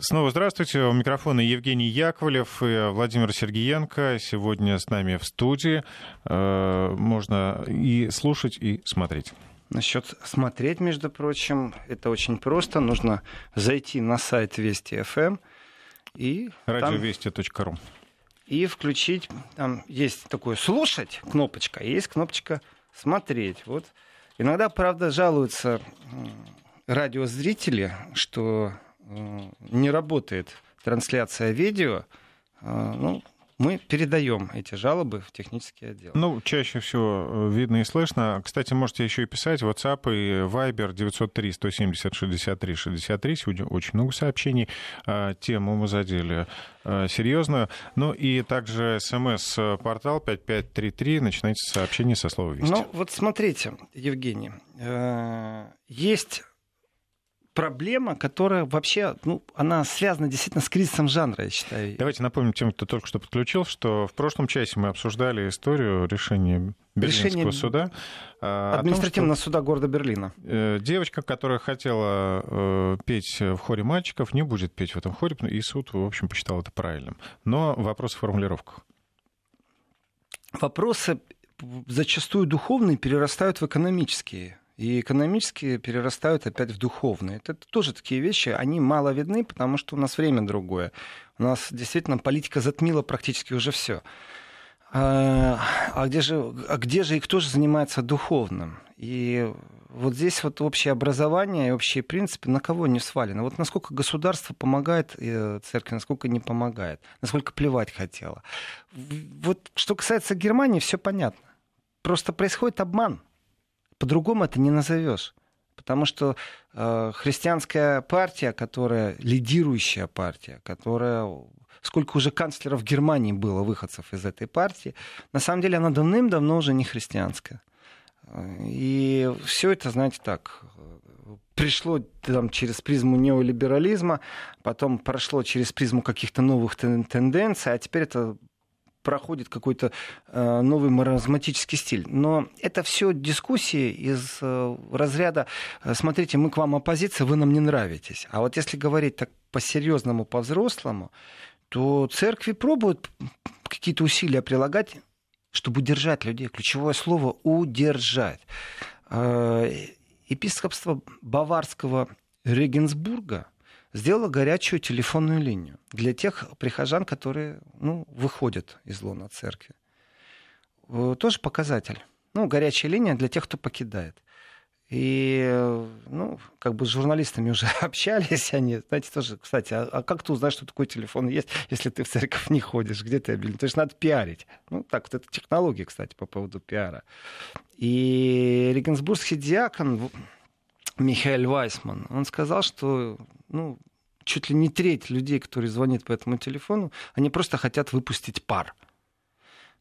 Снова здравствуйте. У микрофона Евгений Яковлев и Владимир Сергеенко. Сегодня с нами в студии. Э, можно и слушать, и смотреть. Насчет смотреть, между прочим, это очень просто. Нужно зайти на сайт Вести ФМ эм и... Радиовести.ру И включить, там есть такое «слушать» кнопочка, и есть кнопочка «смотреть». Вот. Иногда, правда, жалуются радиозрители, что не работает трансляция видео, э, ну, мы передаем эти жалобы в технический отдел. Ну, чаще всего э, видно и слышно. Кстати, можете еще и писать WhatsApp и Viber 903 170 63 63. Сегодня очень много сообщений. Тему мы задели серьезно. Ну и также смс-портал 5533. Начинайте сообщение со слова «Вести». Ну, вот смотрите, Евгений. Есть проблема, которая вообще, ну, она связана действительно с кризисом жанра, я считаю. Давайте напомним тем, кто только что подключил, что в прошлом часе мы обсуждали историю решения Берлинского Решение суда. А, административного том, суда города Берлина. Э, девочка, которая хотела э, петь в хоре мальчиков, не будет петь в этом хоре, и суд, в общем, посчитал это правильным. Но вопрос в формулировках. Вопросы зачастую духовные перерастают в экономические и экономически перерастают опять в духовные. Это тоже такие вещи, они мало видны, потому что у нас время другое. У нас действительно политика затмила практически уже все. А, а где же, а где же и кто же занимается духовным? И вот здесь вот общее образование и общие принципы на кого не свалены. Вот насколько государство помогает э, церкви, насколько не помогает, насколько плевать хотело. Вот что касается Германии, все понятно. Просто происходит обман. По-другому это не назовешь. Потому что э, христианская партия, которая лидирующая партия, которая сколько уже канцлеров Германии было выходцев из этой партии, на самом деле она давным-давно уже не христианская. И все это, знаете, так, пришло там, через призму неолиберализма, потом прошло через призму каких-то новых тенденций, а теперь это проходит какой-то э, новый маразматический стиль. Но это все дискуссии из э, разряда э, «смотрите, мы к вам оппозиция, вы нам не нравитесь». А вот если говорить так по-серьезному, по-взрослому, то церкви пробуют какие-то усилия прилагать, чтобы удержать людей. Ключевое слово «удержать». Епископство Баварского Регенсбурга – сделала горячую телефонную линию для тех прихожан, которые ну, выходят из лона церкви. Э, тоже показатель. Ну, горячая линия для тех, кто покидает. И, ну, как бы с журналистами уже общались они. Знаете, тоже, кстати, а, а как ты узнаешь, что такой телефон есть, если ты в церковь не ходишь? Где ты объявлен? То есть надо пиарить. Ну, так вот, это технология, кстати, по поводу пиара. И Регенсбургский диакон Михаил Вайсман, он сказал, что ну, чуть ли не треть людей, которые звонят по этому телефону, они просто хотят выпустить пар.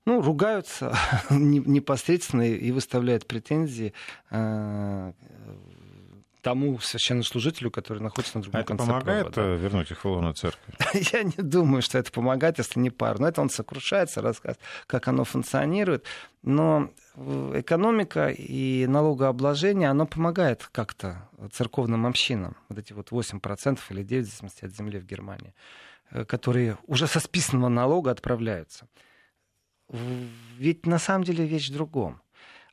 Ну, ругаются непосредственно и выставляют претензии э, тому священнослужителю, который находится на другом а конце это помогает провода. вернуть их в лоно церкви? Я не думаю, что это помогает, если не пар. Но это он сокрушается, рассказывает, как оно функционирует. Но э, экономика и налогообложение, оно помогает как-то церковным общинам. Вот эти вот 8% или 9% в зависимости от земли в Германии, э, которые уже со списанного налога отправляются. Ведь на самом деле вещь в другом.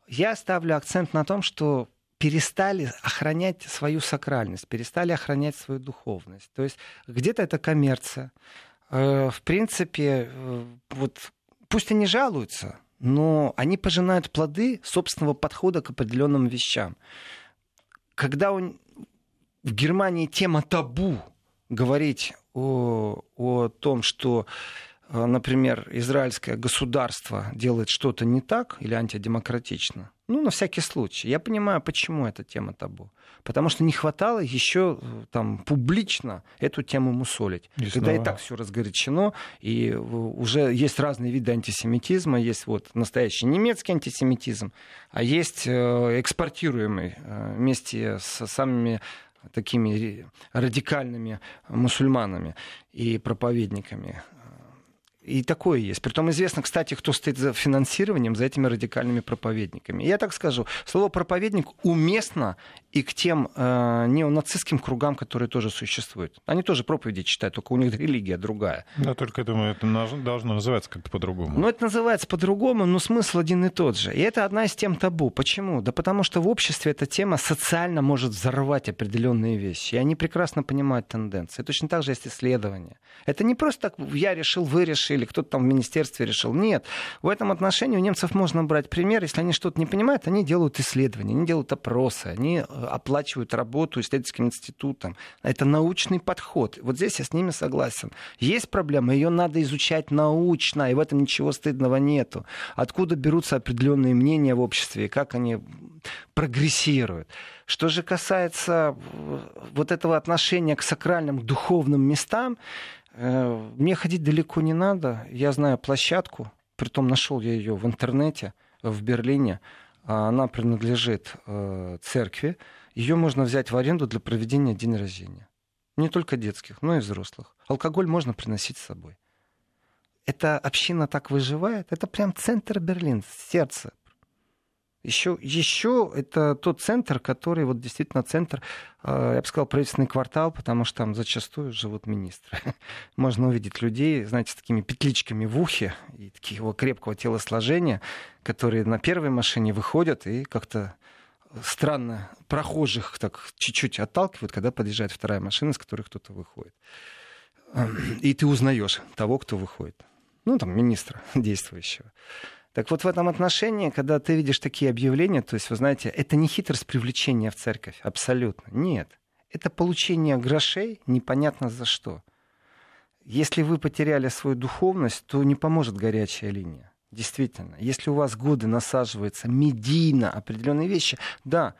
Я ставлю акцент на том, что перестали охранять свою сакральность, перестали охранять свою духовность. То есть где-то это коммерция. Э, в принципе, э, вот пусть они жалуются, но они пожинают плоды собственного подхода к определенным вещам. Когда он, в Германии тема табу говорить о, о том, что э, например, израильское государство делает что-то не так или антидемократично, ну, на всякий случай. Я понимаю, почему эта тема табу. Потому что не хватало еще э, там публично эту тему мусолить. И Когда снова. и так все разгорячено, и уже есть разные виды антисемитизма. Есть вот настоящий немецкий антисемитизм, а есть э, экспортируемый э, вместе с самыми такими радикальными мусульманами и проповедниками и такое есть. Притом известно, кстати, кто стоит за финансированием, за этими радикальными проповедниками. я так скажу, слово проповедник уместно и к тем э, неонацистским кругам, которые тоже существуют. Они тоже проповеди читают, только у них религия другая. Да, только я думаю, это должно называться как-то по-другому. Ну, это называется по-другому, но смысл один и тот же. И это одна из тем табу. Почему? Да потому что в обществе эта тема социально может взорвать определенные вещи. И они прекрасно понимают тенденции. Точно так же есть исследования. Это не просто так я решил, вы решили, кто-то там в министерстве решил. Нет. В этом отношении у немцев можно брать пример. Если они что-то не понимают, они делают исследования, они делают опросы, они э, оплачивают работу исследовательским институтам. Это научный подход. Вот здесь я с ними согласен. Есть проблема, ее надо изучать научно, и в этом ничего стыдного нету. Откуда берутся определенные мнения в обществе, и как они прогрессируют. Что же касается э, вот этого отношения к сакральным, духовным местам, э, мне ходить далеко не надо. Я знаю площадку, притом нашел я ее в интернете в Берлине. Она принадлежит э, церкви. Ее можно взять в аренду для проведения день рождения. Не только детских, но и взрослых. Алкоголь можно приносить с собой. Эта община так выживает. Это прям центр Берлина, сердце. Еще, еще это тот центр, который вот действительно центр, э, я бы сказал, правительственный квартал, потому что там зачастую живут министры. Можно увидеть людей, знаете, с такими петличками в ухе и такого крепкого телосложения, которые на первой машине выходят и как-то странно прохожих так чуть-чуть отталкивают, когда подъезжает вторая машина, с которой кто-то выходит. И ты узнаешь того, кто выходит. Ну, там, министра действующего. Так вот, в этом отношении, когда ты видишь такие объявления, то есть, вы знаете, это не хитрость привлечения в церковь, абсолютно. Нет. Это получение грошей непонятно за что. Если вы потеряли свою духовность, то не поможет горячая линия. Действительно, если у вас годы насаживаются медийно определенные вещи, да,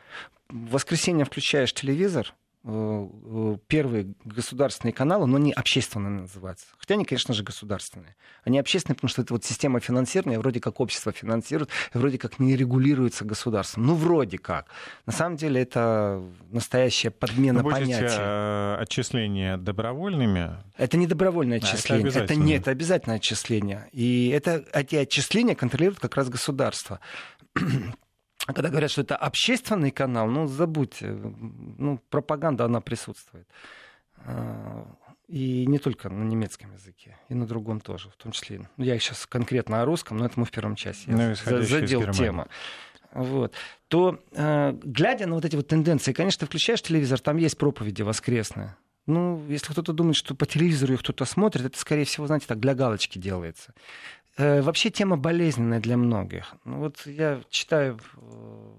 в воскресенье включаешь телевизор, первые государственные каналы, но они общественные называются. Хотя они, конечно же, государственные. Они общественные, потому что это вот система финансирования, вроде как общество финансирует, вроде как не регулируется государством. Ну, вроде как. На самом деле это настоящая подмена Вы понятия. Э, отчисления добровольными? Это не добровольное отчисление. А, это, это не это обязательное отчисление. И это, эти отчисления контролирует как раз государство. А когда говорят, что это общественный канал, ну, забудьте, ну, пропаганда, она присутствует. А, и не только на немецком языке, и на другом тоже, в том числе. Ну, я сейчас конкретно о русском, но это мы в первом часе. Ну, задел тему. Вот. То, а, глядя на вот эти вот тенденции, конечно, ты включаешь телевизор, там есть проповеди воскресные. Ну, если кто-то думает, что по телевизору их кто-то смотрит, это, скорее всего, знаете, так для галочки делается. Э, вообще тема болезненная для многих. Ну, вот я читаю э,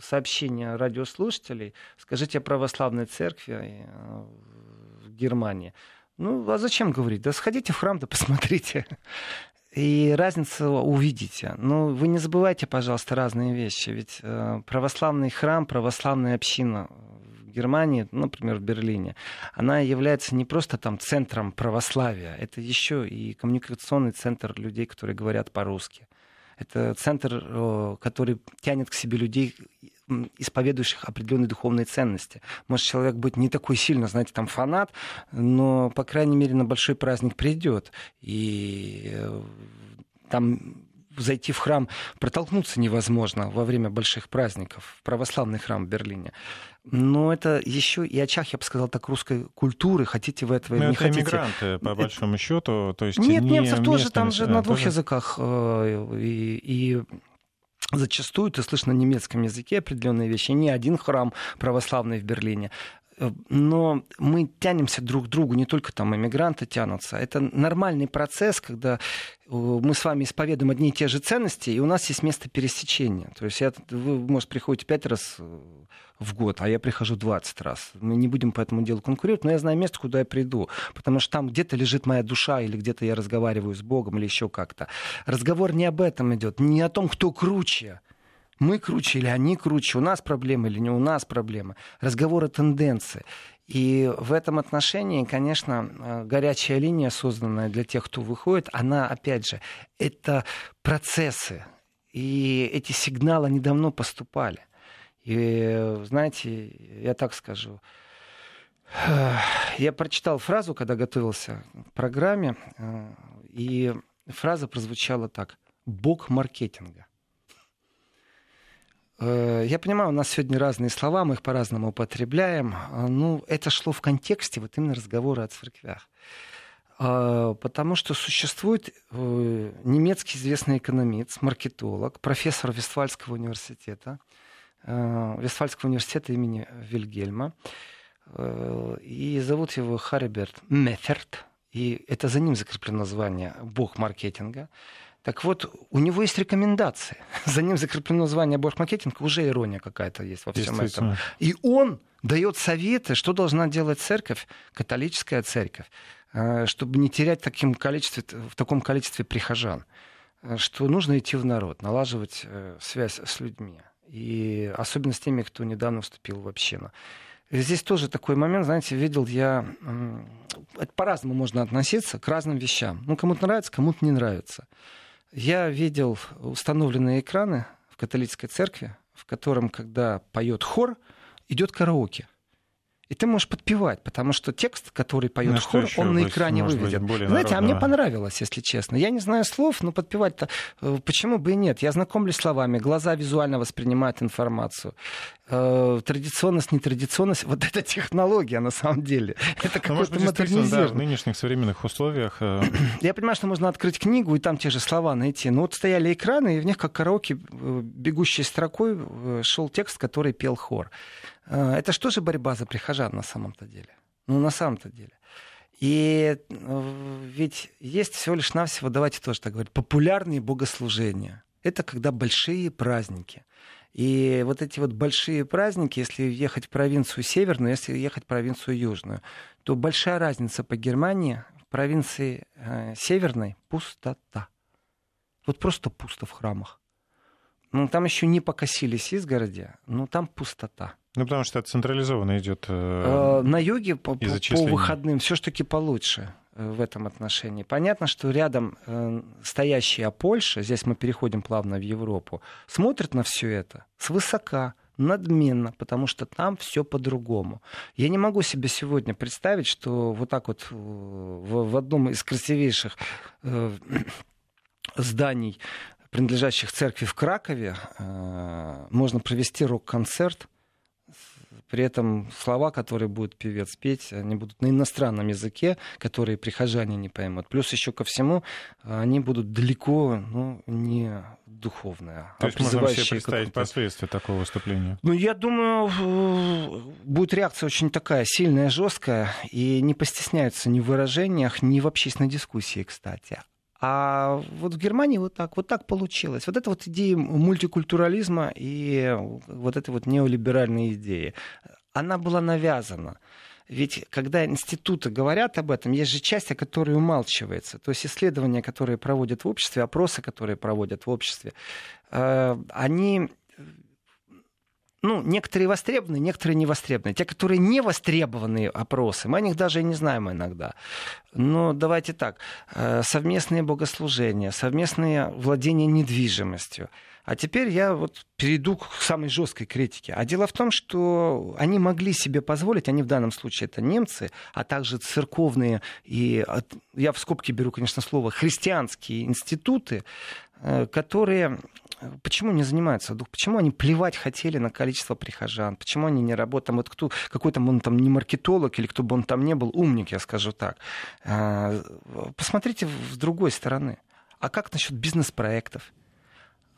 сообщения радиослушателей. Скажите о православной церкви э, в Германии. Ну, а зачем говорить? Да сходите в храм, да посмотрите. И разницу увидите. Но вы не забывайте, пожалуйста, разные вещи. Ведь православный храм, православная община Германии, например, в Берлине, она является не просто там центром православия, это еще и коммуникационный центр людей, которые говорят по-русски. Это центр, э, который тянет к себе людей, исповедующих определенные духовные ценности. Может, человек будет не такой сильно, знаете, там фанат, но, по крайней мере, на большой праздник придет. И э, там зайти в храм, протолкнуться невозможно во время больших праздников, православный храм в Берлине. Но это еще и очаг, я бы сказал так, русской культуры. Хотите вы этого или не это хотите. иммигранты, по большому счету. То есть Нет, не немцев тоже, там же на двух тоже... языках. Э, и, и Зачастую ты слышишь на немецком языке определенные вещи. Не один храм православный в Берлине. Э, но мы тянемся друг к другу, не только там иммигранты тянутся. Это нормальный процесс, когда э, мы с вами исповедуем одни и те же ценности, и у нас есть место пересечения. То есть я, вы, может, приходите пять раз э, в год, а я прихожу 20 раз. Мы не будем по этому делу конкурировать, но я знаю место, куда я приду. Потому что там где-то лежит моя душа, или где-то я разговариваю с Богом, или еще как-то. Разговор не об этом идет, не о том, кто круче мы круче или они круче, у нас проблемы или не у нас проблемы. Разговор о тенденции. И в этом отношении, конечно, э, горячая линия, созданная для тех, кто выходит, она, опять же, это процессы. И эти сигналы недавно поступали. И, знаете, я так скажу, я прочитал фразу, когда готовился к программе, э, и фраза прозвучала так. Бог маркетинга. Э, я понимаю, у нас сегодня разные слова, мы их по-разному употребляем. А, ну, это шло в контексте вот именно разговора о церквях. А, потому что существует э, немецкий известный экономист, маркетолог, профессор Вестфальского университета, э, Вестфальского университета имени Вильгельма. И зовут его Хариберт Меферт. И это за ним закреплено название «Бог маркетинга». Так вот, у него есть рекомендации. За ним закреплено звание борг-маркетинг, уже ирония какая-то есть во всем этом. И он дает советы, что должна делать церковь, католическая церковь, э, чтобы не терять таким количестве, в таком количестве прихожан. Э, что нужно идти в народ, налаживать э, связь с людьми. И особенно с теми, кто недавно вступил в общину. Здесь тоже такой момент, знаете, видел я... Это по-разному можно относиться к разным вещам. Ну, кому-то нравится, кому-то не нравится. Я видел установленные экраны в католической церкви, в котором, когда поет хор, идет караоке. И ты можешь подпевать, потому что текст, который поет ну, хор, он на экране выведен. Быть, Знаете, народного. а мне понравилось, если честно. Я не знаю слов, но подпевать-то э, почему бы и нет? Я знакомлюсь словами, глаза визуально воспринимают информацию. Э, традиционность, нетрадиционность, вот эта технология на самом деле. Это ну, какой-то модернизирован. Да, в нынешних современных условиях. Э, Я понимаю, что можно открыть книгу и там те же слова найти. Но вот стояли экраны, и в них как караоке бегущей строкой шел текст, который пел хор. Э, это что же борьба за прихожан на самом-то деле? Ну, на самом-то деле. И э, ведь есть всего лишь навсего, давайте тоже так говорить, популярные богослужения. Это когда большие праздники. И вот эти вот большие праздники, если ехать в провинцию северную, если ехать в провинцию южную, то большая разница по Германии. В провинции э, северной пустота. Вот просто пусто в храмах. Ну, там еще не покосились изгороди, но там пустота. Ну, потому что это централизованно идет. Э, на юге по, по, по выходным все-таки получше э, в этом отношении. Понятно, что рядом э, стоящая Польша, здесь мы переходим плавно в Европу, смотрит на все это свысока, надменно, потому что там все по-другому. Я не могу себе сегодня представить, что вот так вот в, в одном из красивейших э, зданий, принадлежащих церкви в Кракове, э, можно провести рок-концерт при этом слова, которые будет певец петь, они будут на иностранном языке, которые прихожане не поймут. Плюс еще ко всему, они будут далеко, ну, не духовное. То есть можно себе представить последствия такого выступления? Ну, я думаю, будет реакция очень такая сильная, жесткая, и не постесняются ни в выражениях, ни в общественной дискуссии, кстати. А вот в Германии вот так, вот так получилось. Вот это вот идея мультикультурализма и вот этой вот неолиберальной идеи, она была навязана. Ведь когда институты говорят об этом, есть же часть, о которой умалчивается. То есть исследования, которые проводят в обществе, опросы, которые проводят в обществе, э, они ну, некоторые востребованы, некоторые не востребованы. Те, которые не востребованные опросы, мы о них даже и не знаем иногда. Но давайте так, э, совместные богослужения, совместное владение недвижимостью. А теперь я вот перейду к самой жесткой критике. А дело в том, что они могли себе позволить, они в данном случае это немцы, а также церковные и, я в скобки беру, конечно, слово, христианские институты, которые почему не занимаются дух? Почему они плевать хотели на количество прихожан? Почему они не работают? Вот кто, какой-то он там не маркетолог или кто бы он там не был, умник, я скажу так. А, посмотрите с другой стороны. А как насчет бизнес-проектов?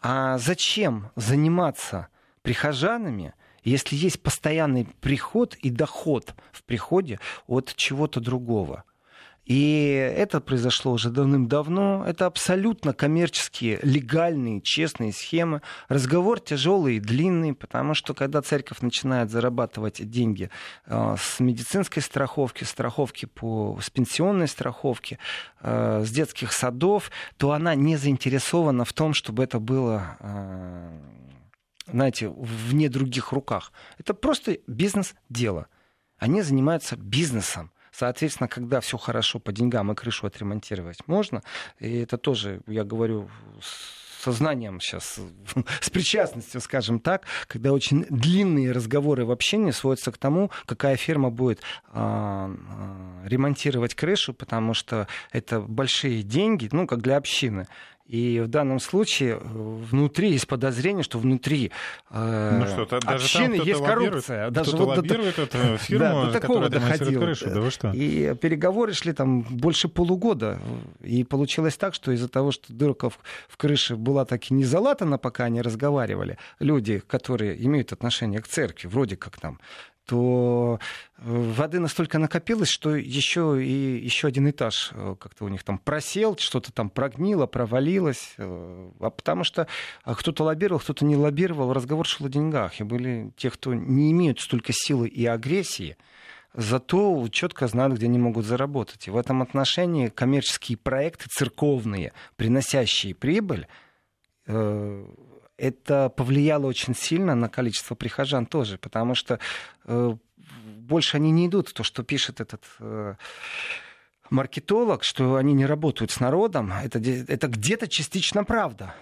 А зачем заниматься прихожанами, если есть постоянный приход и доход в приходе от чего-то другого? И это произошло уже давным-давно. Это абсолютно коммерческие, легальные, честные схемы. Разговор тяжелый и длинный, потому что когда церковь начинает зарабатывать деньги э, с медицинской страховки, страховки по, с пенсионной страховки, э, с детских садов, то она не заинтересована в том, чтобы это было э, знаете, вне других руках. Это просто бизнес-дело. Они занимаются бизнесом. Соответственно, когда все хорошо по деньгам и крышу отремонтировать можно, и это тоже, я говорю, сознанием сейчас, с причастностью, скажем так, когда очень длинные разговоры в общении сводятся к тому, какая фирма будет а, а, ремонтировать крышу, потому что это большие деньги, ну, как для общины. И в данном случае э, внутри есть подозрение, что внутри э, ну что, даже общины там есть коррупция. Даже вот лоббирует до, эту фирму, да, до такого доходило. Крышу. Да вы что? И переговоры шли там больше полугода. И получилось так, что из-за того, что дырка в, в крыше была так и не залатана, пока они разговаривали, люди, которые имеют отношение к церкви, вроде как там то э, воды настолько накопилось, что еще и еще один этаж э, как-то у них там просел, что-то там прогнило, провалилось. Э, а потому что а кто-то лоббировал, кто-то не лоббировал. Разговор шел о деньгах. И были те, кто не имеют столько силы и агрессии, зато четко знают, где они могут заработать. И в этом отношении коммерческие проекты церковные, приносящие прибыль, это повлияло очень сильно на количество прихожан тоже, потому что э, больше они не идут в то, что пишет этот э, маркетолог, что они не работают с народом, это, это где-то частично правда.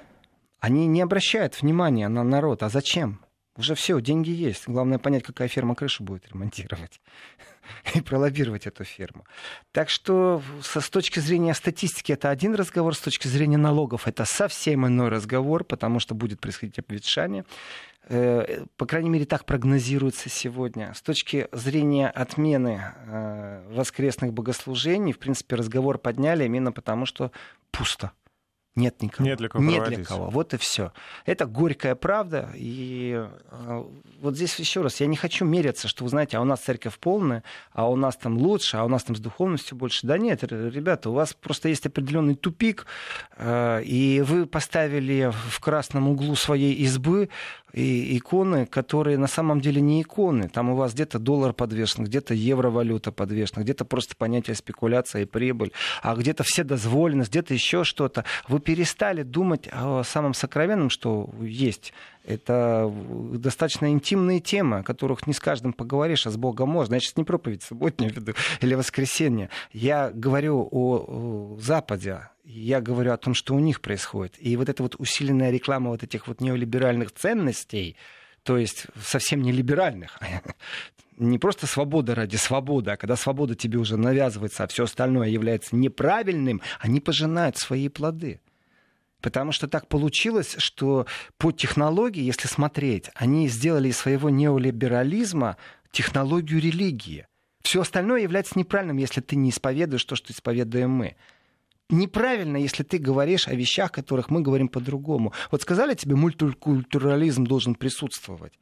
Они не обращают внимания на народ. А зачем? Уже все, деньги есть. Главное понять, какая ферма крышу будет ремонтировать и пролоббировать эту ферму. Так что со, с точки зрения статистики это один разговор, с точки зрения налогов это совсем иной разговор, потому что будет происходить обветшание. Э, по крайней мере, так прогнозируется сегодня. С точки зрения отмены э, воскресных богослужений, в принципе, разговор подняли именно потому, что пусто. Нет никого. Нет для кого. Нет для кого. Вот и все. Это горькая правда. И э, вот здесь еще раз, я не хочу мериться, что вы знаете, а у нас церковь полная, а у нас там лучше, а у нас там с духовностью больше. Да нет, ребята, у вас просто есть определенный тупик, э, и вы поставили в красном углу своей избы и иконы, которые на самом деле не иконы. Там у вас где-то доллар подвешен, где-то евровалюта подвешена, где-то просто понятие спекуляция и прибыль, а где-то все дозволенность, где-то еще что-то. Вы перестали думать о самом сокровенном, что есть. Это достаточно интимные темы, о которых не с каждым поговоришь, а с Богом можно. Я сейчас не проповедь субботнюю веду или воскресенье. Я говорю о, Западе, я говорю о том, что у них происходит. И вот эта вот усиленная реклама вот этих вот неолиберальных ценностей, то есть совсем не либеральных, не просто свобода ради свободы, а когда свобода тебе уже навязывается, а все остальное является неправильным, они пожинают свои плоды. Потому что так получилось, что по технологии, если смотреть, они сделали из своего неолиберализма технологию религии. Все остальное является неправильным, если ты не исповедуешь то, что исповедуем мы неправильно, если ты говоришь о вещах, которых мы говорим по-другому. Вот сказали тебе, мультикультурализм должен присутствовать.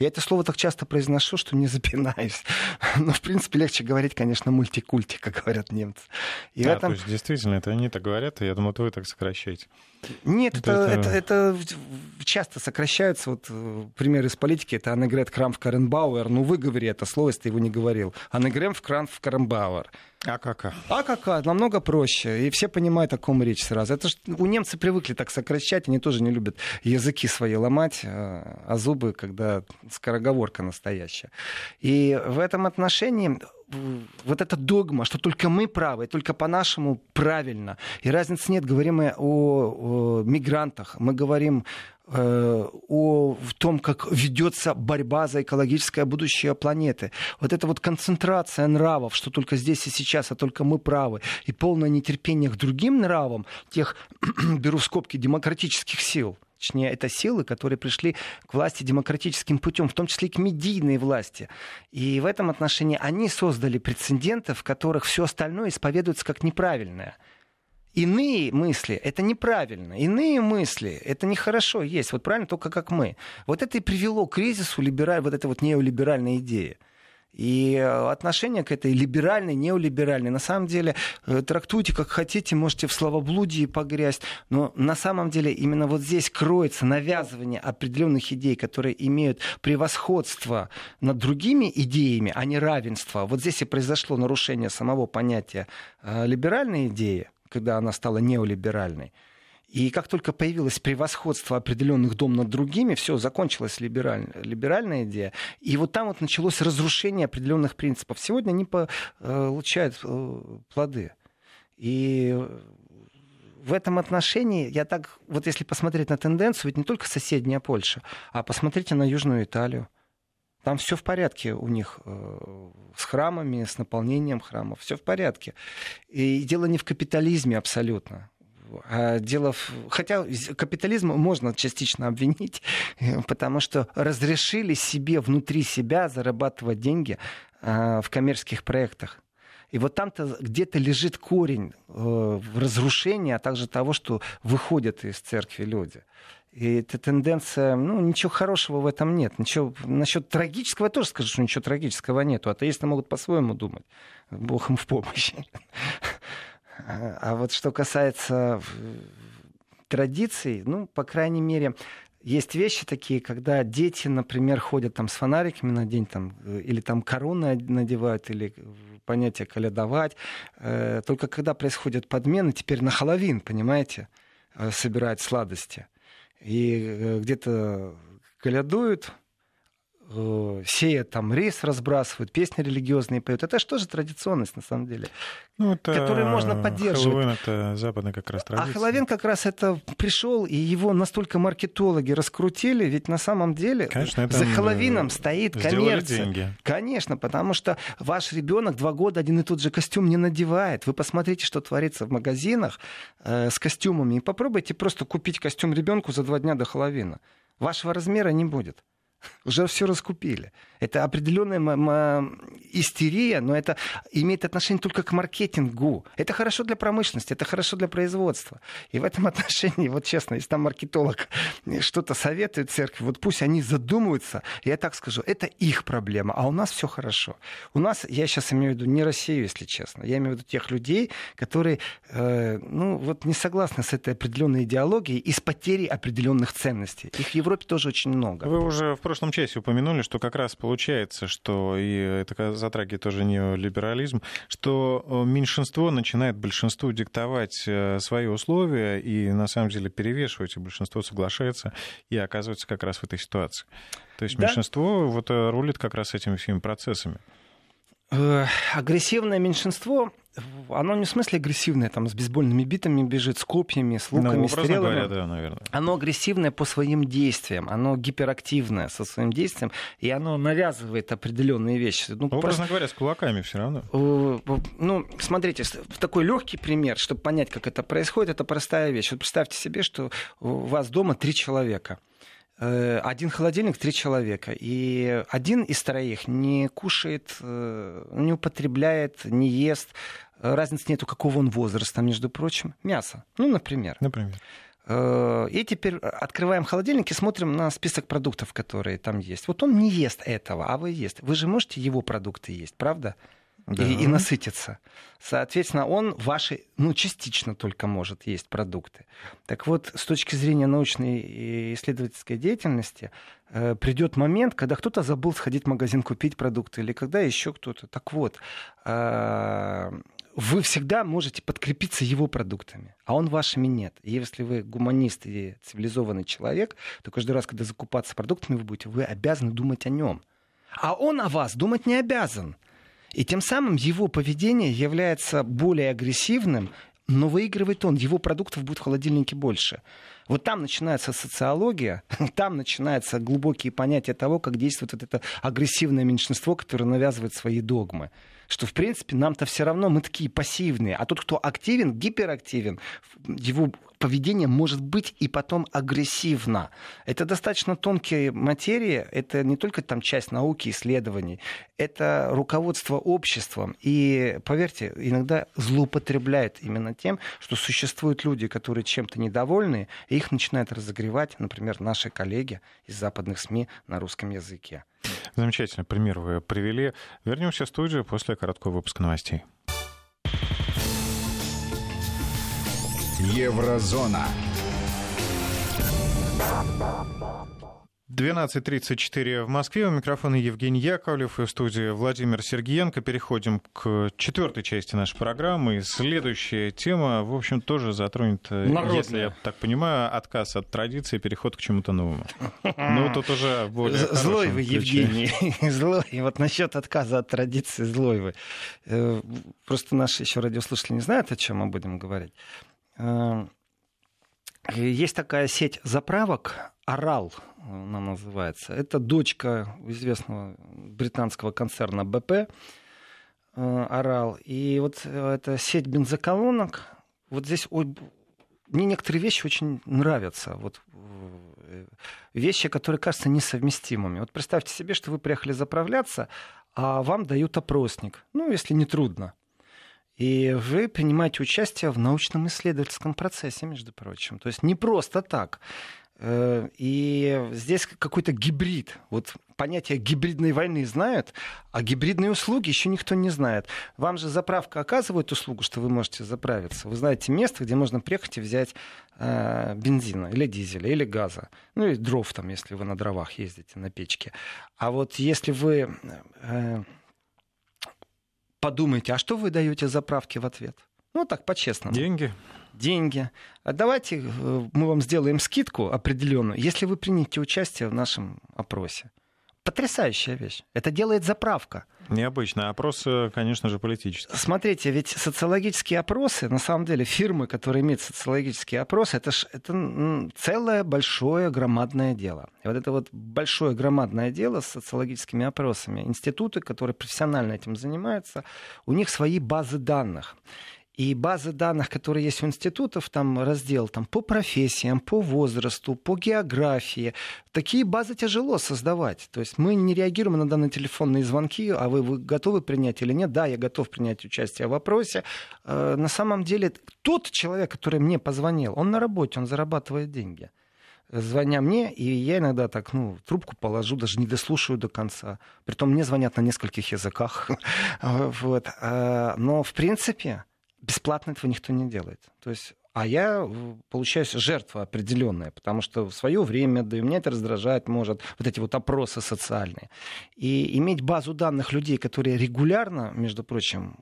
Я это слово так часто произношу, что не запинаюсь. Но, в принципе, легче говорить, конечно, мультикульти, как говорят немцы. И да, этом... то есть, действительно, это они так говорят, и я думаю, вы так сокращаете. Нет, это, это, это, это часто сокращаются. Вот э, пример из политики, это Аннегрет Крамф Каренбауэр. Ну, выговори это слово, если ты его не говорил. Аннегрет Крамф Каренбауэр. АКК. АКК намного проще. И все понимают, о ком речь сразу. Это ж, у немцы привыкли так сокращать, они тоже не любят языки свои ломать, а, а зубы, когда скороговорка настоящая. И в этом отношении вот эта догма, что только мы правы, только по-нашему правильно. И разницы нет. Говорим мы о, о мигрантах, мы говорим Э, о в том, как ведется борьба за экологическое будущее планеты. Вот эта вот концентрация нравов, что только здесь и сейчас, а только мы правы, и полное нетерпение к другим нравам, тех, беру скобки, демократических сил, точнее, это силы, которые пришли к власти демократическим путем, в том числе и к медийной власти. И в этом отношении они создали прецеденты, в которых все остальное исповедуется как неправильное. Иные мысли — это неправильно. Иные мысли — это нехорошо есть. Вот правильно только как мы. Вот это и привело к кризису либераль... вот эта вот неолиберальная идея. И э, отношение к этой либеральной, неолиберальной, на самом деле, э, трактуйте как хотите, можете в словоблудии погрязть, но на самом деле именно вот здесь кроется навязывание определенных идей, которые имеют превосходство над другими идеями, а не равенство. Вот здесь и произошло нарушение самого понятия э, либеральной идеи, когда она стала неолиберальной. И как только появилось превосходство определенных дом над другими, все, закончилась либераль... либеральная идея. И вот там вот началось разрушение определенных принципов. Сегодня они получают э, плоды. И в этом отношении, я так, вот если посмотреть на тенденцию, ведь не только соседняя Польша, а посмотрите на Южную Италию. Там все в порядке у них э, с храмами, с наполнением храмов, все в порядке. И дело не в капитализме абсолютно. А дело в... Хотя капитализм можно частично обвинить, потому что разрешили себе внутри себя зарабатывать деньги в коммерческих проектах. И вот там-то где-то лежит корень э, разрушения, а также того, что выходят из церкви люди. И эта тенденция, ну, ничего хорошего в этом нет. Ничего, насчет трагического я тоже скажу, что ничего трагического нету. Атеисты могут по-своему думать. Бог им в помощь. А вот что касается традиций, ну, по крайней мере, есть вещи такие, когда дети, например, ходят там с фонариками на день, там, э, или там короны надевают, или понятие колядовать. Э, только когда происходят подмены, теперь на Хэллоуин, понимаете, э, собирают сладости. И где-то колядуют, Э, там рис, разбрасывают, песни религиозные поют. Это же традиционность, на самом деле, ну, это... которую можно поддерживать. Хэллоуин — это западная как раз традиция. А Хэллоуин как раз это пришел, и его настолько маркетологи раскрутили, ведь на самом деле Конечно, за Хэллоуином стоит коммерция. деньги. Конечно, потому что ваш ребенок два года один и тот же костюм не надевает. Вы посмотрите, что творится в магазинах э, с костюмами, и попробуйте просто купить костюм ребенку за два дня до Хэллоуина. Вашего размера не будет. Уже все раскупили. Это определенная истерия, но это имеет отношение только к маркетингу. Это хорошо для промышленности, это хорошо для производства. И в этом отношении, вот честно, если там маркетолог что-то советует церкви, вот пусть они задумываются, я так скажу, это их проблема, а у нас все хорошо. У нас, я сейчас имею в виду не Россию, если честно, я имею в виду тех людей, которые, э, ну, вот не согласны с этой определенной идеологией и с потерей определенных ценностей. Их в Европе тоже очень много. Вы уже в прошлом часе упомянули, что как раз получается, что, и это затрагивает тоже неолиберализм, что э, меньшинство начинает большинству диктовать э, свои условия, и на самом деле перевешивать, и большинство соглашается и оказывается как раз в этой ситуации. То есть да? меньшинство вот э, рулит как раз этими всеми процессами. Агрессивное меньшинство оно не в смысле агрессивное, там, с бейсбольными битами бежит, с копьями, с луками, ну, стрелами. Говоря, да, наверное. Оно агрессивное по своим действиям, оно гиперактивное со своим действием, и оно навязывает определенные вещи. Ну, образно просто... говоря, с кулаками все равно. Ну, смотрите, такой легкий пример, чтобы понять, как это происходит, это простая вещь. Вот представьте себе, что у вас дома три человека – Э, один холодильник, три человека. И один из троих не кушает, э, не употребляет, не ест. Разницы нету, какого он возраста, между прочим. Мясо. Ну, например. Например. Э, и теперь открываем холодильник и смотрим на список продуктов, которые там есть. Вот он не ест этого, а вы ест. Вы же можете его продукты есть, правда? Да. и, и насытиться. Соответственно, он ваши, ну, частично только может есть продукты. Так вот, с точки зрения научной и исследовательской деятельности, э, придет момент, когда кто-то забыл сходить в магазин купить продукты, или когда еще кто-то. Так вот, э, вы всегда можете подкрепиться его продуктами, а он вашими нет. И если вы гуманист и цивилизованный человек, то каждый раз, когда закупаться продуктами вы будете, вы обязаны думать о нем. А он о вас думать не обязан. И тем самым его поведение является более агрессивным, но выигрывает он, его продуктов будет в холодильнике больше. Вот там начинается социология, там начинаются глубокие понятия того, как действует вот это агрессивное меньшинство, которое навязывает свои догмы что, в принципе, нам-то все равно мы такие пассивные. А тот, кто активен, гиперактивен, его поведение может быть и потом агрессивно. Это достаточно тонкие материи, это не только там часть науки, исследований, это руководство обществом. И, поверьте, иногда злоупотребляют именно тем, что существуют люди, которые чем-то недовольны, и их начинают разогревать, например, наши коллеги из западных СМИ на русском языке. Замечательно, пример вы привели. Вернемся в студию после короткого выпуска новостей. Еврозона. 12.34 в Москве. У микрофона Евгений Яковлев и в студии Владимир Сергеенко. Переходим к четвертой части нашей программы. И следующая тема, в общем, тоже затронет, э, Народная. если я так понимаю, отказ от традиции, переход к чему-то новому. Ну, тут уже более Злой вы, Евгений. Злой. Вот насчет отказа от традиции злой вы. Э, просто наши еще радиослушатели не знают, о чем мы будем говорить. Э, есть такая сеть заправок «Орал», она называется. Это дочка известного британского концерна БП э, «Орал». И вот эта сеть бензоколонок, вот здесь мне некоторые вещи очень нравятся. Вот э, вещи, которые кажутся несовместимыми. Вот представьте себе, что вы приехали заправляться, а вам дают опросник. Ну, если не трудно. И вы принимаете участие в научном исследовательском процессе, между прочим. То есть не просто так. Э, и здесь какой-то гибрид. Вот понятие гибридной войны знают, а гибридные услуги еще никто не знает. Вам же заправка оказывает услугу, что вы можете заправиться. Вы знаете место, где можно приехать и взять э, бензина или дизеля, или газа. Ну и дров там, если вы на дровах ездите, на печке. А вот если вы э, подумаете, а что вы даете заправке в ответ? Ну так, по-честному. Деньги деньги. А давайте э, мы вам сделаем скидку определенную, если вы примете участие в нашем опросе. Потрясающая вещь. Это делает заправка. Необычно. Опрос, конечно же, политический. Смотрите, ведь социологические опросы, на самом деле, фирмы, которые имеют социологические опросы, это, ж, это целое большое громадное дело. И вот это вот большое громадное дело с социологическими опросами, институты, которые профессионально этим занимаются, у них свои базы данных. И базы данных, которые есть у институтов, там раздел там, по профессиям, по возрасту, по географии. Такие базы тяжело создавать. То есть мы не реагируем на данные телефонные звонки, а вы, вы готовы принять или нет? Да, я готов принять участие в вопросе. Э, на самом деле тот человек, который мне позвонил, он на работе, он зарабатывает деньги звоня мне, и я иногда так, ну, трубку положу, даже не дослушаю до конца. Притом мне звонят на нескольких языках. вот. Э, но, в принципе, бесплатно этого никто не делает. То есть а я получаюсь жертва определенная, потому что в свое время, да и меня это раздражает, может, вот эти вот опросы социальные. И иметь базу данных людей, которые регулярно, между прочим,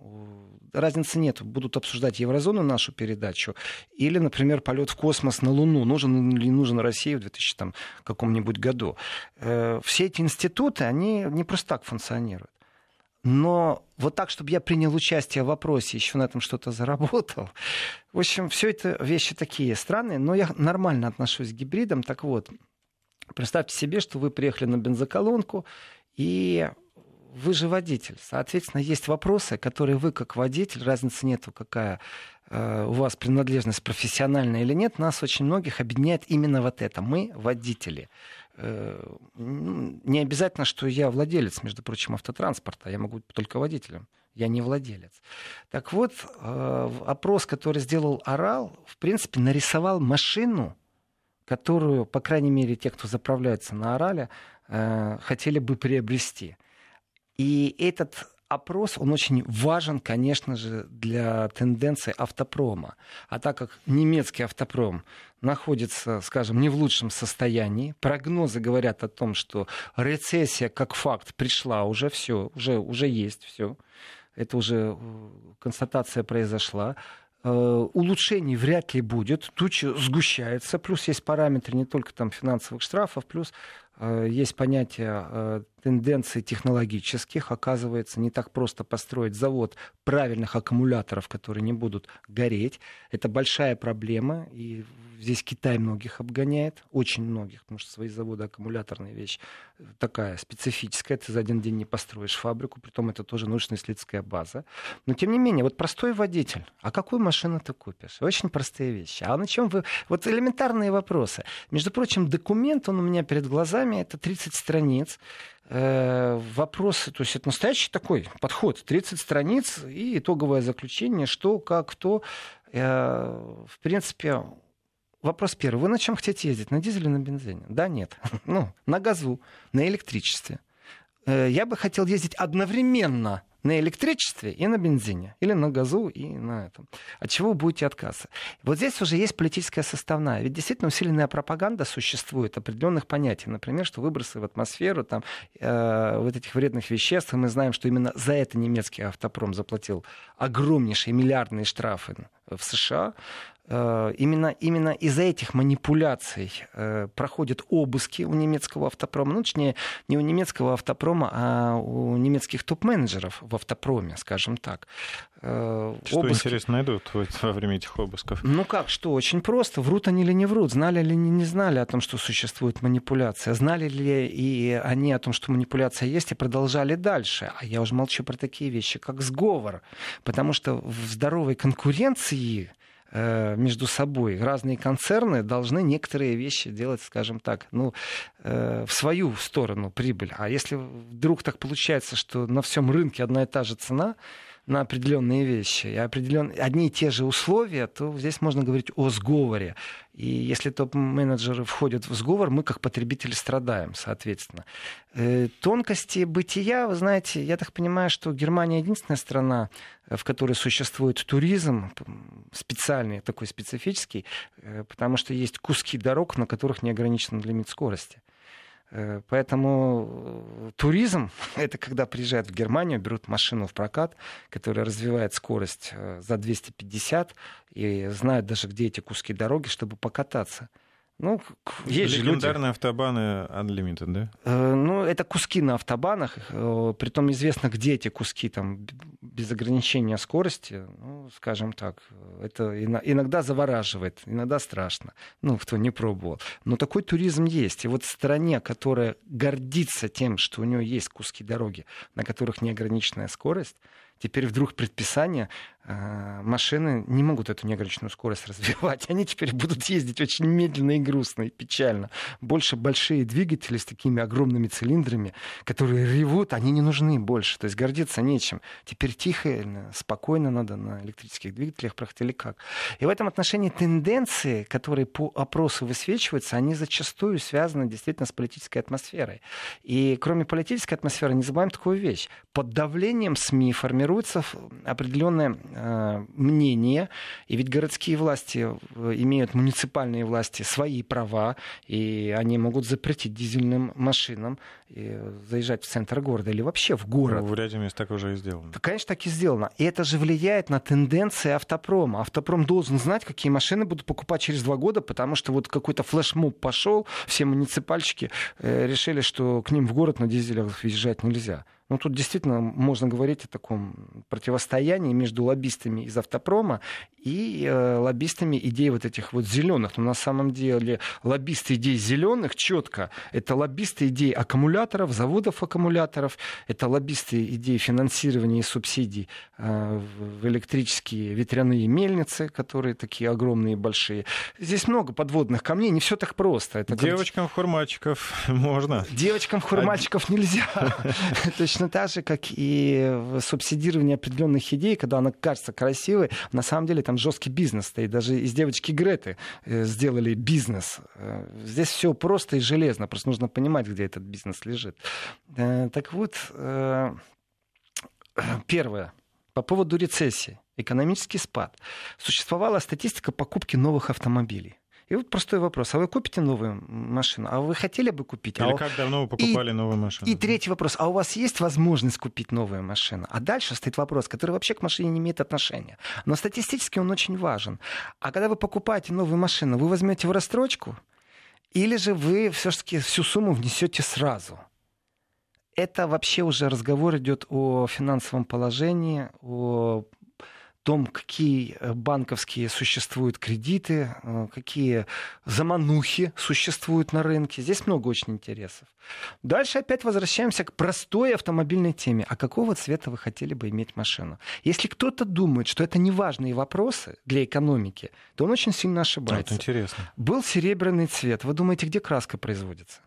разницы нет, будут обсуждать еврозону нашу передачу, или, например, полет в космос на Луну, нужен не нужен России в 2000 там, каком-нибудь году. Э, все эти институты, они не просто так функционируют. Но вот так, чтобы я принял участие в вопросе, еще на этом что-то заработал. В общем, все это вещи такие странные, но я нормально отношусь к гибридам. Так вот, представьте себе, что вы приехали на бензоколонку, и вы же водитель. Соответственно, есть вопросы, которые вы как водитель, разницы нету, какая э, у вас принадлежность профессиональная или нет, нас очень многих объединяет именно вот это. Мы водители. Э, не обязательно, что я владелец, между прочим, автотранспорта, я могу быть только водителем. Я не владелец. Так вот, э, опрос, который сделал Орал, в принципе, нарисовал машину, которую, по крайней мере, те, кто заправляется на Орале, э, хотели бы приобрести. И этот опрос, он очень важен, конечно же, для тенденции автопрома. А так как немецкий автопром находится, скажем, не в лучшем состоянии, прогнозы говорят о том, что рецессия как факт пришла уже все, уже, уже есть все. Это уже э, констатация произошла улучшений вряд ли будет, туча сгущается, плюс есть параметры не только там финансовых штрафов, плюс э, есть понятие тенденций технологических. Оказывается, не так просто построить завод правильных аккумуляторов, которые не будут гореть. Это большая проблема, и здесь Китай многих обгоняет, очень многих, потому что свои заводы аккумуляторная вещь такая специфическая. Ты за один день не построишь фабрику, притом это тоже научно-исследовательская база. Но, тем не менее, вот простой водитель, а какую машину ты купишь? Очень простые вещи. А на чем вы... Вот элементарные вопросы. Между прочим, документ, он у меня перед глазами, это 30 страниц, Э, вопросы, то есть это настоящий такой подход, 30 страниц и итоговое заключение, что, как, кто. Э, в принципе, вопрос первый. Вы на чем хотите ездить? На дизеле, на бензине? Да, нет. Ну, на газу, на электричестве. Э, я бы хотел ездить одновременно на электричестве и на бензине, или на газу и на этом. От чего вы будете отказываться? Вот здесь уже есть политическая составная. Ведь действительно усиленная пропаганда существует определенных понятий. Например, что выбросы в атмосферу там, э, вот этих вредных веществ. И мы знаем, что именно за это немецкий автопром заплатил огромнейшие миллиардные штрафы в США. Э, именно, именно из-за этих манипуляций э, проходят обыски у немецкого автопрома. Ну, точнее, не у немецкого автопрома, а у немецких топ-менеджеров в автопроме, скажем так. Э, что, обыски... интересно, найдут во время этих обысков? Ну как, что? Очень просто. Врут они или не врут? Знали ли не, знали о том, что существует манипуляция? Знали ли и они о том, что манипуляция есть, и продолжали дальше? А я уже молчу про такие вещи, как сговор. Потому что в здоровой конкуренции между собой. Разные концерны должны некоторые вещи делать, скажем так, ну, э, в свою сторону прибыль. А если вдруг так получается, что на всем рынке одна и та же цена, на определенные вещи и определен... одни и те же условия, то здесь можно говорить о сговоре. И если топ-менеджеры входят в сговор, мы как потребители страдаем, соответственно. Э, тонкости бытия, вы знаете, я так понимаю, что Германия единственная страна, в которой существует туризм специальный, такой специфический, э, потому что есть куски дорог, на которых не ограничен лимит скорости. Э, поэтому э, туризм — это когда приезжают в Германию, берут машину в прокат, которая развивает скорость э, за 250 и знают даже, где эти куски дороги, чтобы покататься. Ну, есть же Легендарные люди. автобаны Unlimited, да? Э, ну, это куски на автобанах. Э, притом известно, где эти куски там без ограничения скорости. Ну, скажем так, это иногда завораживает, иногда страшно. Ну, кто не пробовал. Но такой туризм есть. И вот в стране, которая гордится тем, что у нее есть куски дороги, на которых неограниченная скорость, теперь вдруг предписание машины не могут эту неограниченную скорость развивать. Они теперь будут ездить очень медленно и грустно, и печально. Больше большие двигатели с такими огромными цилиндрами, которые ревут, они не нужны больше. То есть гордиться нечем. Теперь тихо, спокойно надо на электрических двигателях проехать или как. И в этом отношении тенденции, которые по опросу высвечиваются, они зачастую связаны действительно с политической атмосферой. И кроме политической атмосферы, не забываем такую вещь. Под давлением СМИ формируется определенная мнение. И ведь городские власти э, имеют, муниципальные власти, свои права, и они могут запретить дизельным машинам заезжать в центр города или вообще в город. Ну, в ряде мест так уже и сделано. Да, конечно, так и сделано. И это же влияет на тенденции автопрома. Автопром должен знать, какие машины будут покупать через два года, потому что вот какой-то флешмоб пошел, все муниципальщики э, решили, что к ним в город на дизелях въезжать нельзя. Ну, тут действительно можно говорить о таком противостоянии между лоббистами из автопрома и э, лоббистами идей вот этих вот зеленых. Но на самом деле лоббисты идей зеленых четко это лоббисты идей аккумуляторов, заводов аккумуляторов, это лоббисты идей финансирования и субсидий э, в электрические ветряные мельницы, которые такие огромные и большие. Здесь много подводных камней, не все так просто. Это Девочкам в хурмальчиков можно. Девочкам в хурмальчиков нельзя. точно так же, как и субсидирование определенных идей, когда она кажется красивой, на самом деле там жесткий бизнес стоит. Даже из девочки Греты э, сделали бизнес. Э, здесь все просто и железно, просто нужно понимать, где этот бизнес лежит. Э, так вот, первое. По поводу рецессии, экономический спад. Существовала статистика покупки новых автомобилей. И вот простой вопрос. А вы купите новую машину? А вы хотели бы купить? Или а как давно вы покупали и, новую машину? И третий вопрос. А у вас есть возможность купить новую машину? А дальше стоит вопрос, который вообще к машине не имеет отношения. Но статистически он очень важен. А когда вы покупаете новую машину, вы возьмете в рассрочку? Или же вы все-таки всю сумму внесете сразу? Это вообще уже разговор идет о финансовом положении, о том, какие э, банковские существуют кредиты, э, какие заманухи существуют на рынке. Здесь много очень интересов. Дальше опять возвращаемся к простой автомобильной теме. А какого цвета вы хотели бы иметь машину? Если кто-то думает, что это неважные вопросы для экономики, то он очень сильно ошибается. Это интересно. Был серебряный цвет. Вы думаете, где краска производится?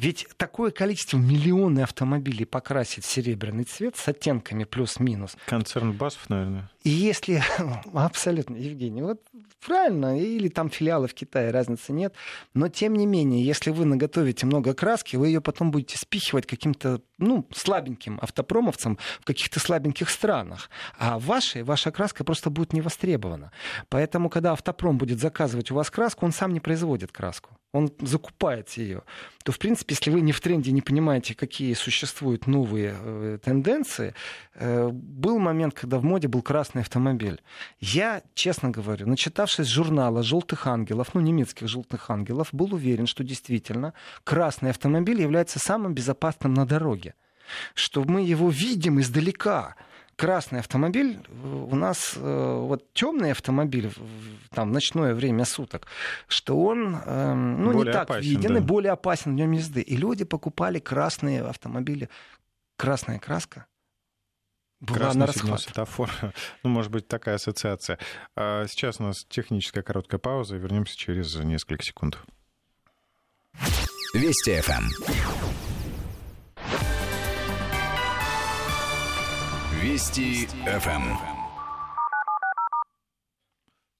Ведь такое количество, миллионы автомобилей покрасить серебряный цвет с оттенками плюс-минус. Концерн Басов, наверное. И если... Абсолютно, Евгений, вот правильно, или там филиалы в Китае, разницы нет. Но тем не менее, если вы наготовите много краски, вы ее потом будете спихивать каким-то ну, слабеньким автопромовцам в каких-то слабеньких странах. А ваша, ваша краска просто будет не востребована. Поэтому, когда автопром будет заказывать у вас краску, он сам не производит краску. Он закупает ее. То, в принципе, если вы не в тренде, не понимаете, какие существуют новые э, тенденции, э, был момент, когда в моде был красный автомобиль. Я, честно говорю, начитавшись журнала «Желтых ангелов», ну, немецких «Желтых ангелов», был уверен, что действительно красный автомобиль является самым безопасным на дороге. Что мы его видим издалека, красный автомобиль, у нас э, вот темный автомобиль там ночное время суток, что он э, ну, более не так опасен, виден да. и более опасен в нем езды. И люди покупали красные автомобили. Красная краска Была Красный на сигнал светофора. Ну, может быть, такая ассоциация. А сейчас у нас техническая короткая пауза. Вернемся через несколько секунд. Вести ФМ. Вести ФМ.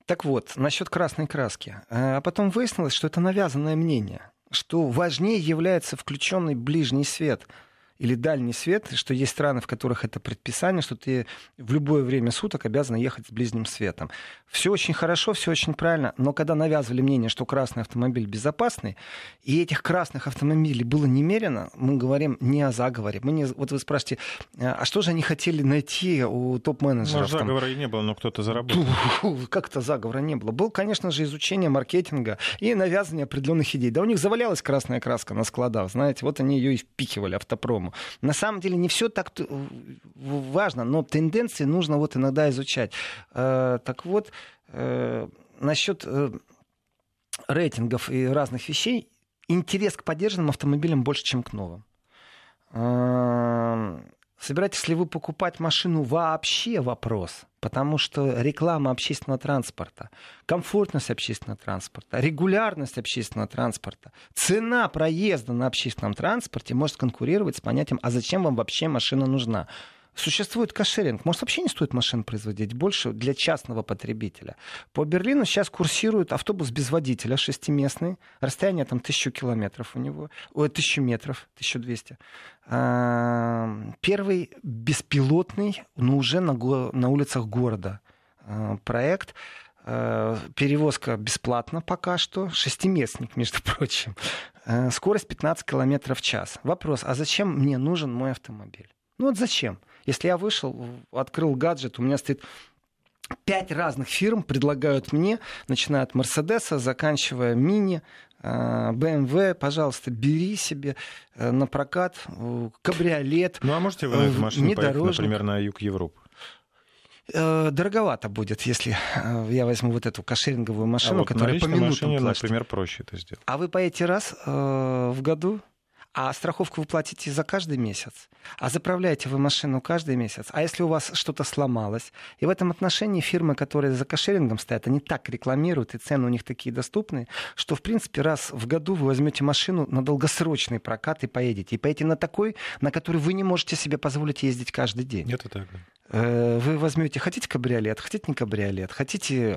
Так вот, насчет красной краски. А потом выяснилось, что это навязанное мнение, что важнее является включенный ближний свет – или дальний свет, что есть страны, в которых это предписание, что ты в любое время суток обязан ехать с ближним светом. Все очень хорошо, все очень правильно, но когда навязывали мнение, что красный автомобиль безопасный, и этих красных автомобилей было немерено, мы говорим не о заговоре. Мы не, вот вы спрашиваете, а что же они хотели найти у топ-менеджеров? Может, заговора и не было, но кто-то заработал. Как-то заговора не было. Был, конечно же, изучение маркетинга и навязывание определенных идей. Да у них завалялась красная краска на складах, знаете, вот они ее и впихивали автопрому. На самом деле не все так важно, но тенденции нужно вот иногда изучать. Э, так вот, э, насчет э, рейтингов и разных вещей, интерес к поддержанным автомобилям больше, чем к новым. Собираетесь ли вы покупать машину вообще вопрос? Потому что реклама общественного транспорта, комфортность общественного транспорта, регулярность общественного транспорта, цена проезда на общественном транспорте может конкурировать с понятием, а зачем вам вообще машина нужна? Существует кошеринг. Может, вообще не стоит машин производить больше для частного потребителя. По Берлину сейчас курсирует автобус без водителя, шестиместный. Расстояние там тысячу километров у него. Ой, тысячу метров, 1200. А, первый беспилотный, но уже на, на улицах города а, проект. А, перевозка бесплатна пока что. Шестиместник, между прочим. Скорость 15 километров в час. Вопрос, а зачем мне нужен мой автомобиль? Ну вот зачем? Если я вышел, открыл гаджет, у меня стоит пять разных фирм предлагают мне, начиная от Мерседеса, заканчивая Мини, BMW, пожалуйста, бери себе э, на прокат э, кабриолет. Ну а можете вы на эту машину поехать, например, на юг Европы? Э, дороговато будет, если я возьму вот эту кошеринговую машину, а вот которая по минутам машине, например, проще это сделать. А вы поедете раз э, в году, а страховку вы платите за каждый месяц, а заправляете вы машину каждый месяц. А если у вас что-то сломалось, и в этом отношении фирмы, которые за кошерингом стоят, они так рекламируют, и цены у них такие доступные, что, в принципе, раз в году вы возьмете машину на долгосрочный прокат и поедете. И поедете на такой, на который вы не можете себе позволить ездить каждый день. Это так. Э, вы возьмете, хотите кабриолет, хотите не кабриолет, хотите,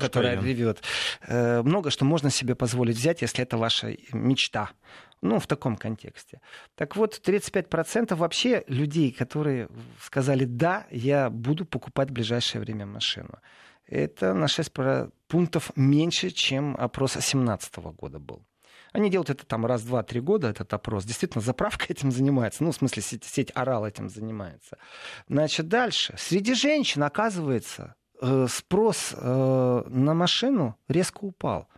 который ревет. Э, много что можно себе позволить взять, если это ваша мечта. Ну, в таком контексте. Так вот, 35% вообще людей, которые сказали «да, я буду покупать в ближайшее время машину». Это на 6 пунктов меньше, чем опрос 2017 года был. Они делают это там раз, два, три года, этот опрос. Действительно, заправка этим занимается. Ну, в смысле, сеть, сеть Орал этим занимается. Значит, дальше. Среди женщин, оказывается, э, спрос э, на машину резко упал.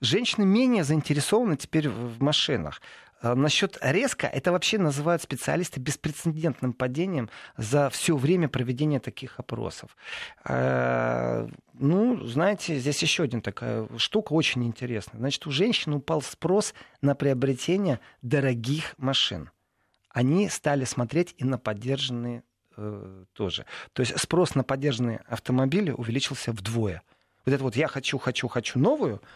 Женщины менее заинтересованы теперь в машинах. А насчет резко, это вообще называют специалисты беспрецедентным падением за все время проведения таких опросов. А, ну, знаете, здесь еще один такая штука очень интересная. Значит, у женщин упал спрос на приобретение дорогих машин. Они стали смотреть и на поддержанные э, тоже. То есть спрос на поддержанные автомобили увеличился вдвое. Вот это вот я хочу, хочу, хочу новую –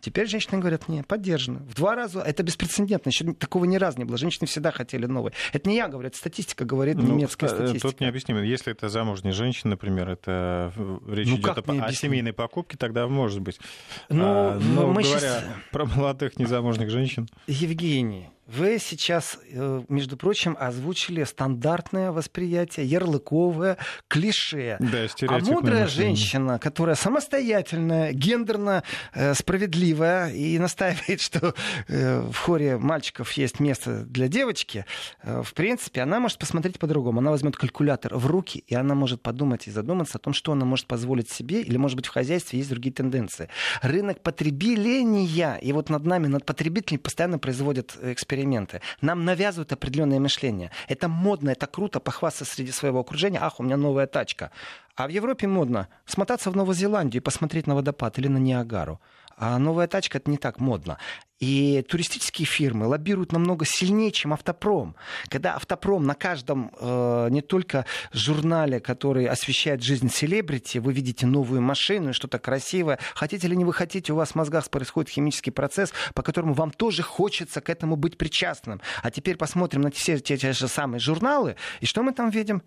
Теперь женщины говорят, нет, поддержано. В два раза. Это беспрецедентно. Еще такого ни разу не было. Женщины всегда хотели новые. Это не я говорю, это статистика говорит, ну, немецкая статистика. Тут необъяснимо. Если это замужняя женщина, например, это э, речь ну, идет о, о семейной покупке, тогда может быть. Ну, а, но мы говоря сейчас... про молодых незамужних женщин. Евгений, вы сейчас, э, между прочим, озвучили стандартное восприятие, ярлыковое, клише. Да, а мудрая мышление. женщина, которая самостоятельная, гендерно э, справедливая и настаивает, что э, в хоре мальчиков есть место для девочки, в принципе, она может посмотреть по-другому. Она возьмет калькулятор в руки, и она может подумать и задуматься о том, что она может позволить себе, или, может быть, в хозяйстве есть другие тенденции. Рынок потребления, и вот над нами, над потребителями постоянно производят эксперименты эксперименты. Нам навязывают определенное мышление. Это модно, это круто похвастаться среди своего окружения. Ах, у меня новая тачка. А в Европе модно смотаться в Новую Зеландию и посмотреть на водопад или на Ниагару. А новая тачка это не так модно. И туристические фирмы лоббируют намного сильнее, чем автопром. Когда автопром на каждом э, не только журнале, который освещает жизнь селебрити, вы видите новую машину и что-то красивое. Хотите или не вы хотите, у вас в мозгах происходит химический процесс, по которому вам тоже хочется к этому быть причастным. А теперь посмотрим на все те, те же самые журналы, и что мы там видим?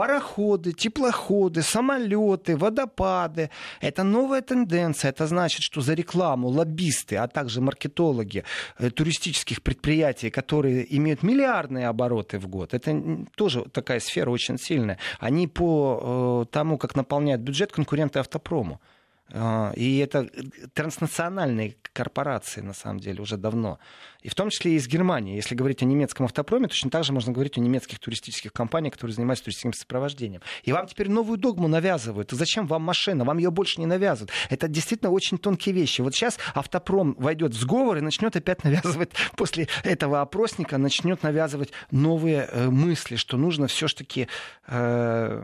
Пароходы, теплоходы, самолеты, водопады. Это новая тенденция. Это значит, что за рекламу лоббисты, а также маркетологи э, туристических предприятий, которые имеют миллиардные обороты в год, это тоже такая сфера очень сильная. Они по э, тому, как наполняют бюджет, конкуренты автопрому. А, и это транснациональные корпорации, на самом деле, уже давно. И в том числе и из Германии. Если говорить о немецком автопроме, точно так же можно говорить о немецких туристических компаниях, которые занимаются туристическим сопровождением. И вам теперь новую догму навязывают. И зачем вам машина? Вам ее больше не навязывают. Это действительно очень тонкие вещи. Вот сейчас автопром войдет в сговор и начнет опять навязывать, после этого опросника, начнет навязывать новые э, мысли, что нужно все-таки э,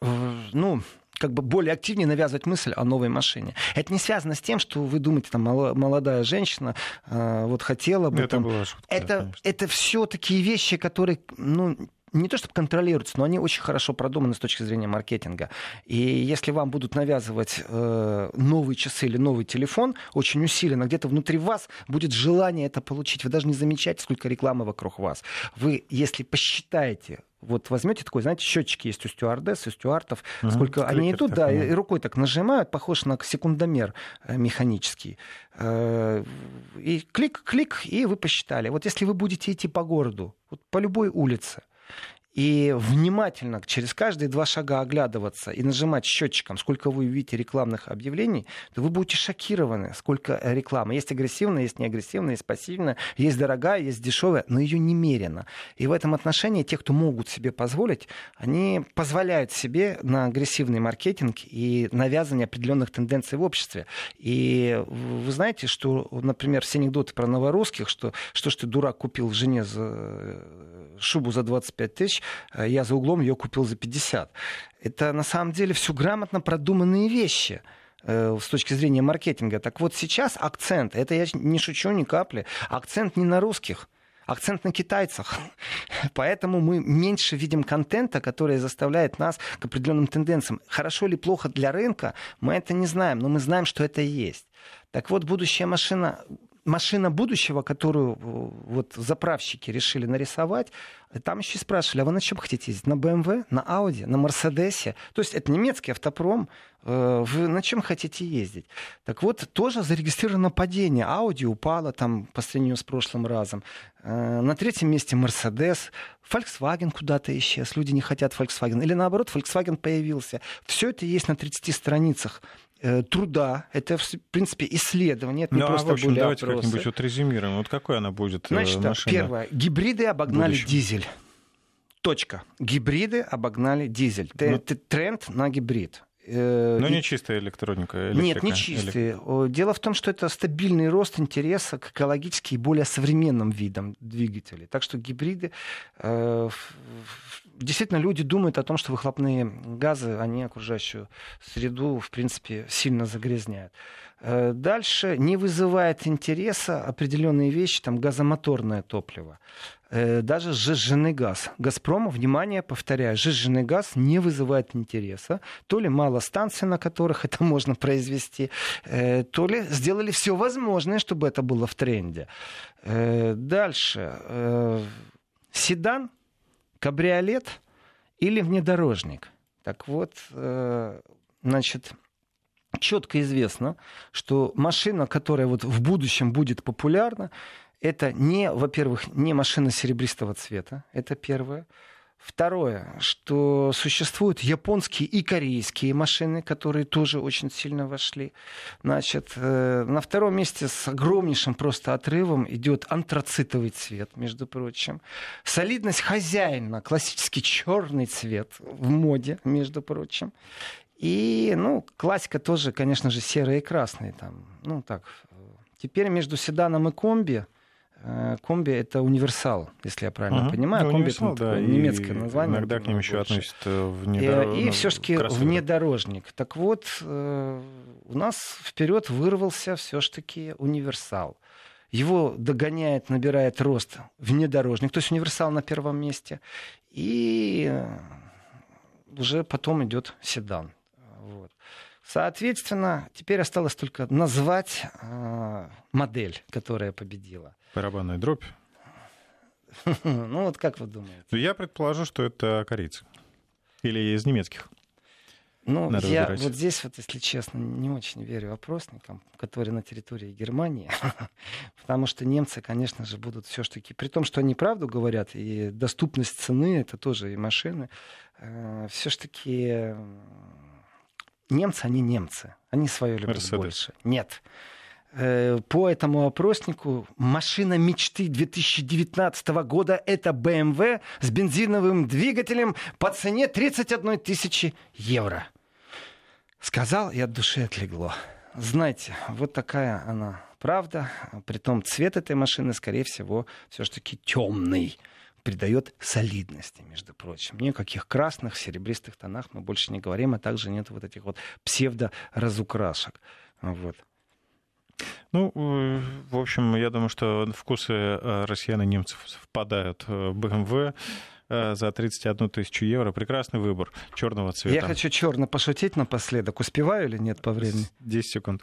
ну, как бы более активнее навязывать мысль о новой машине. Это не связано с тем, что вы думаете, там молодая женщина э, вот хотела бы. Это там... была шутка. Это, это все такие вещи, которые, ну, не то чтобы контролируются, но они очень хорошо продуманы с точки зрения маркетинга. И если вам будут навязывать э, новые часы или новый телефон, очень усиленно, где-то внутри вас будет желание это получить. Вы даже не замечаете, сколько рекламы вокруг вас. Вы, если посчитаете вот возьмете такой, знаете, счетчики есть у стюардесс, у стюартов, угу, сколько они идут, да, и, рукой так нажимают, похож на секундомер э, механический. Э, и клик-клик, и вы посчитали. Вот если вы будете идти по городу, вот по любой улице, и внимательно через каждые два шага оглядываться и нажимать счетчиком, сколько вы увидите рекламных объявлений, то вы будете шокированы, сколько рекламы. Есть агрессивная, есть неагрессивная, есть пассивная, есть дорогая, есть дешевая, но ее немерено. И в этом отношении те, кто могут себе позволить, они позволяют себе на агрессивный маркетинг и навязывание определенных тенденций в обществе. И вы знаете, что, например, все анекдоты про новорусских, что что ж ты, дурак, купил жене за шубу за 25 тысяч, э, я за углом ее купил за 50. Это на самом деле все грамотно продуманные вещи э, с точки зрения маркетинга. Так вот сейчас акцент, это я не шучу ни капли, акцент не на русских, акцент на китайцах. Поэтому мы меньше видим контента, который заставляет нас к определенным тенденциям. Хорошо или плохо для рынка, мы это не знаем, но мы знаем, что это есть. Так вот, будущая машина машина будущего, которую э, вот заправщики решили нарисовать, там еще спрашивали, а вы на чем хотите ездить? На BMW, на Audi, на Мерседесе? То есть это немецкий автопром, э, вы на чем хотите ездить? Так вот, тоже зарегистрировано падение. Audi упала там по сравнению с прошлым разом. Э, на третьем месте Mercedes. Volkswagen куда-то исчез. Люди не хотят Volkswagen. Или наоборот, Volkswagen появился. Все это есть на 30 страницах Э, труда, это, в принципе, исследование, это не ну, а просто а в общем, были давайте опросы. как-нибудь вот резюмируем. Вот какой она будет э, Значит, машина? первое. Гибриды обогнали будущего. дизель. Точка. Гибриды обогнали дизель. Ну, это тренд на гибрид. Э, Но не чистая электроника. Электрика. Нет, не чистые. Элек... Дело в том, что это стабильный рост интереса к экологически и более современным видам двигателей. Так что гибриды действительно люди думают о том, что выхлопные газы, они окружающую среду, в принципе, сильно загрязняют. Э, дальше не вызывает интереса определенные вещи, там газомоторное топливо. Э, даже сжиженный газ. Газпром, внимание, повторяю, сжиженный газ не вызывает интереса. То ли мало станций, на которых это можно произвести, э, то ли сделали все возможное, чтобы это было в тренде. Дальше. Седан кабриолет или внедорожник. Так вот, э, значит, четко известно, что машина, которая вот в будущем будет популярна, это не, во-первых, не машина серебристого цвета, это первое. Второе, что существуют японские и корейские машины, которые тоже очень сильно вошли. Значит, э, на втором месте с огромнейшим просто отрывом идет антрацитовый цвет, между прочим. Солидность хозяина, классический черный цвет в моде, между прочим. И, ну, классика тоже, конечно же, серый и красный. Там, ну, так. Теперь между седаном и комби Э, комби это универсал, если я правильно угу. понимаю. Ну, комби это да, немецкое название. Иногда к ним еще относят э, внедор... И, и все-таки внедорожник. Так вот, у нас вперед вырвался все-таки универсал. Его догоняет, набирает рост внедорожник, то есть универсал на первом месте. И уже потом идет седан. Вот. Соответственно, теперь осталось только назвать э, модель, которая победила. Барабанная дробь. Ну вот как вы думаете? Ну, я предположу, что это корейцы. Или из немецких. Ну, Надо я выбирать. вот здесь, вот, если честно, не очень верю опросникам, которые на территории Германии, потому что немцы, конечно же, будут все-таки, при том, что они правду говорят, и доступность цены, это тоже и машины, э, все-таки немцы, они немцы, они свое любят Mercedes. больше. Нет. Э, по этому опроснику машина мечты 2019 года это BMW с бензиновым двигателем по цене 31 тысячи евро. Сказал, и от души отлегло. Знаете, вот такая она правда. Притом цвет этой машины, скорее всего, все-таки темный придает солидности, между прочим. Никаких красных, серебристых тонах мы больше не говорим, а также нет вот этих вот псевдо-разукрашек. Вот. Ну, э, в общем, я думаю, что вкусы э, россиян и немцев совпадают. BMW Э, за 31 тысячу евро. Прекрасный выбор черного цвета. Я хочу черно пошутить напоследок. Успеваю или нет по времени? 10 секунд.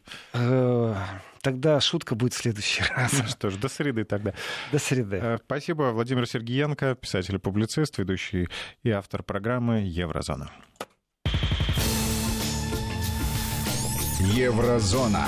Тогда шутка будет в следующий раз. Ну что ж, до среды тогда. До среды. Спасибо. Владимир Сергеенко, писатель и публицист, ведущий и автор программы «Еврозона». Еврозона.